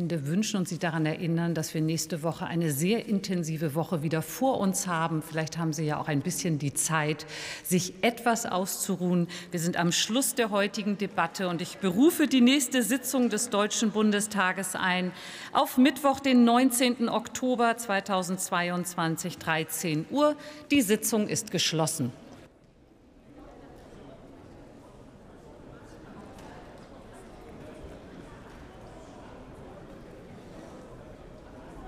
Ende wünschen und Sie daran erinnern, dass wir nächste Woche eine sehr intensive Woche wieder vor uns haben. Vielleicht haben Sie ja auch ein bisschen die Zeit, sich etwas auszuruhen. Wir sind am Schluss der heutigen Debatte und ich berufe die nächste Sitzung des Deutschen Bundestages ein auf Mittwoch, den 19. Oktober 2022, 13 Uhr. Die Sitzung ist geschlossen.